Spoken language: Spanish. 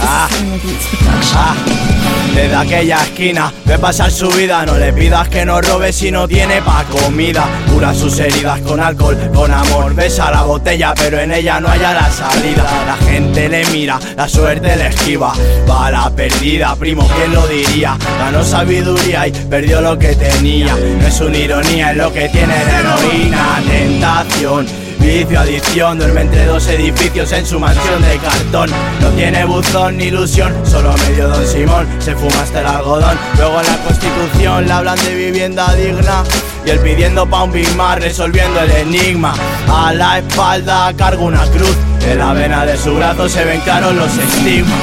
ah, ah. Desde aquella esquina ve pasar su vida No le pidas que no robe si no tiene pa' comida. Cura sus heridas con alcohol, con amor. Besa la botella pero en ella no haya la salida. La gente le mira, la suerte le esquiva. Va la perdida, primo, ¿quién lo diría? Ganó sabiduría y perdió lo que tenía. No es una ironía, es lo que tiene la heroína. Tentación Vicio, duerme entre dos edificios en su mansión de cartón. No tiene buzón ni ilusión, solo medio don Simón. Se fuma hasta el algodón. Luego en la constitución le hablan de vivienda digna. Y él pidiendo pa' un Big Mac, resolviendo el enigma. A la espalda carga una cruz. En la vena de su brazo se ven claros los estigmas.